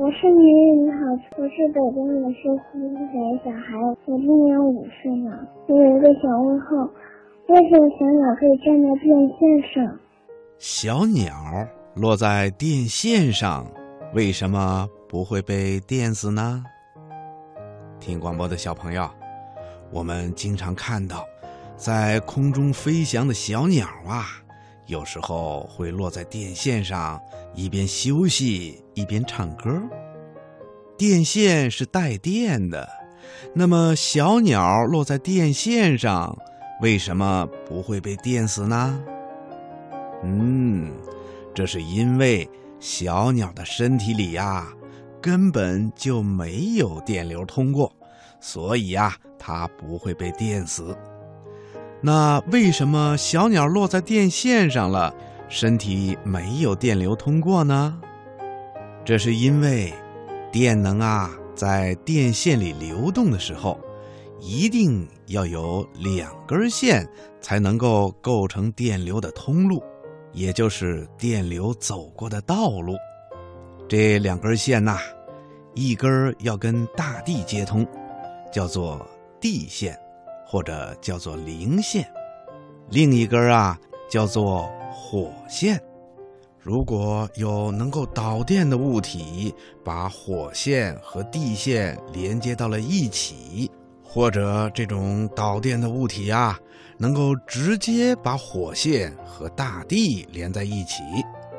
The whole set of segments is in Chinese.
我是明宇，你好，我是北京的是湖北小孩，我今年五岁了。我有一个小问号，为什么小鸟可以站在电线上？小鸟落在电线上，为什么不会被电死呢？听广播的小朋友，我们经常看到，在空中飞翔的小鸟啊。有时候会落在电线上，一边休息一边唱歌。电线是带电的，那么小鸟落在电线上，为什么不会被电死呢？嗯，这是因为小鸟的身体里呀，根本就没有电流通过，所以呀，它不会被电死。那为什么小鸟落在电线上了，身体没有电流通过呢？这是因为，电能啊在电线里流动的时候，一定要有两根线才能够构成电流的通路，也就是电流走过的道路。这两根线呐，一根要跟大地接通，叫做地线。或者叫做零线，另一根啊叫做火线。如果有能够导电的物体把火线和地线连接到了一起，或者这种导电的物体啊能够直接把火线和大地连在一起，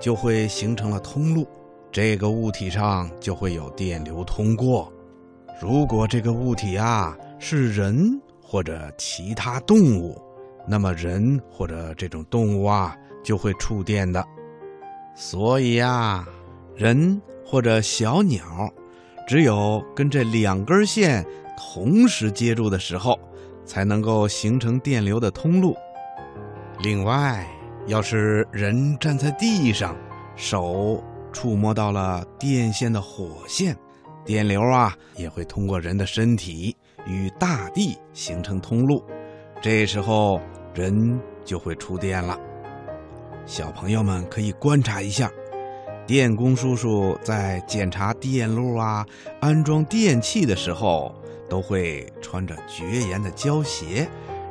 就会形成了通路。这个物体上就会有电流通过。如果这个物体啊是人。或者其他动物，那么人或者这种动物啊就会触电的。所以呀，人或者小鸟，只有跟这两根线同时接住的时候，才能够形成电流的通路。另外，要是人站在地上，手触摸到了电线的火线，电流啊也会通过人的身体。与大地形成通路，这时候人就会触电了。小朋友们可以观察一下，电工叔叔在检查电路啊、安装电器的时候，都会穿着绝缘的胶鞋，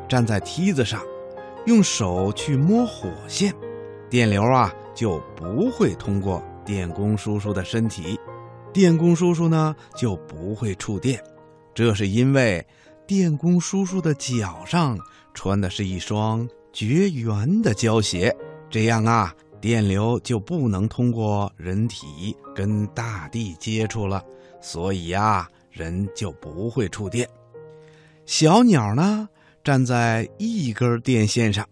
站在梯子上，用手去摸火线，电流啊就不会通过电工叔叔的身体，电工叔叔呢就不会触电。这是因为电工叔叔的脚上穿的是一双绝缘的胶鞋，这样啊，电流就不能通过人体跟大地接触了，所以呀，人就不会触电。小鸟呢，站在一根电线上，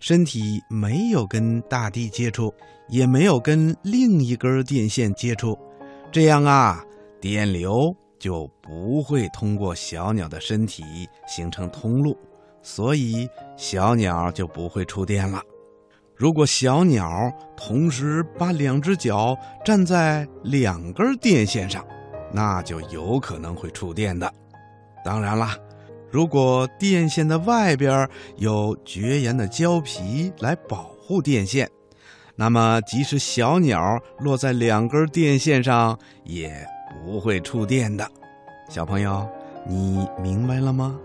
身体没有跟大地接触，也没有跟另一根电线接触，这样啊，电流。就不会通过小鸟的身体形成通路，所以小鸟就不会触电了。如果小鸟同时把两只脚站在两根电线上，那就有可能会触电的。当然啦，如果电线的外边有绝缘的胶皮来保护电线，那么即使小鸟落在两根电线上，也。不会触电的，小朋友，你明白了吗？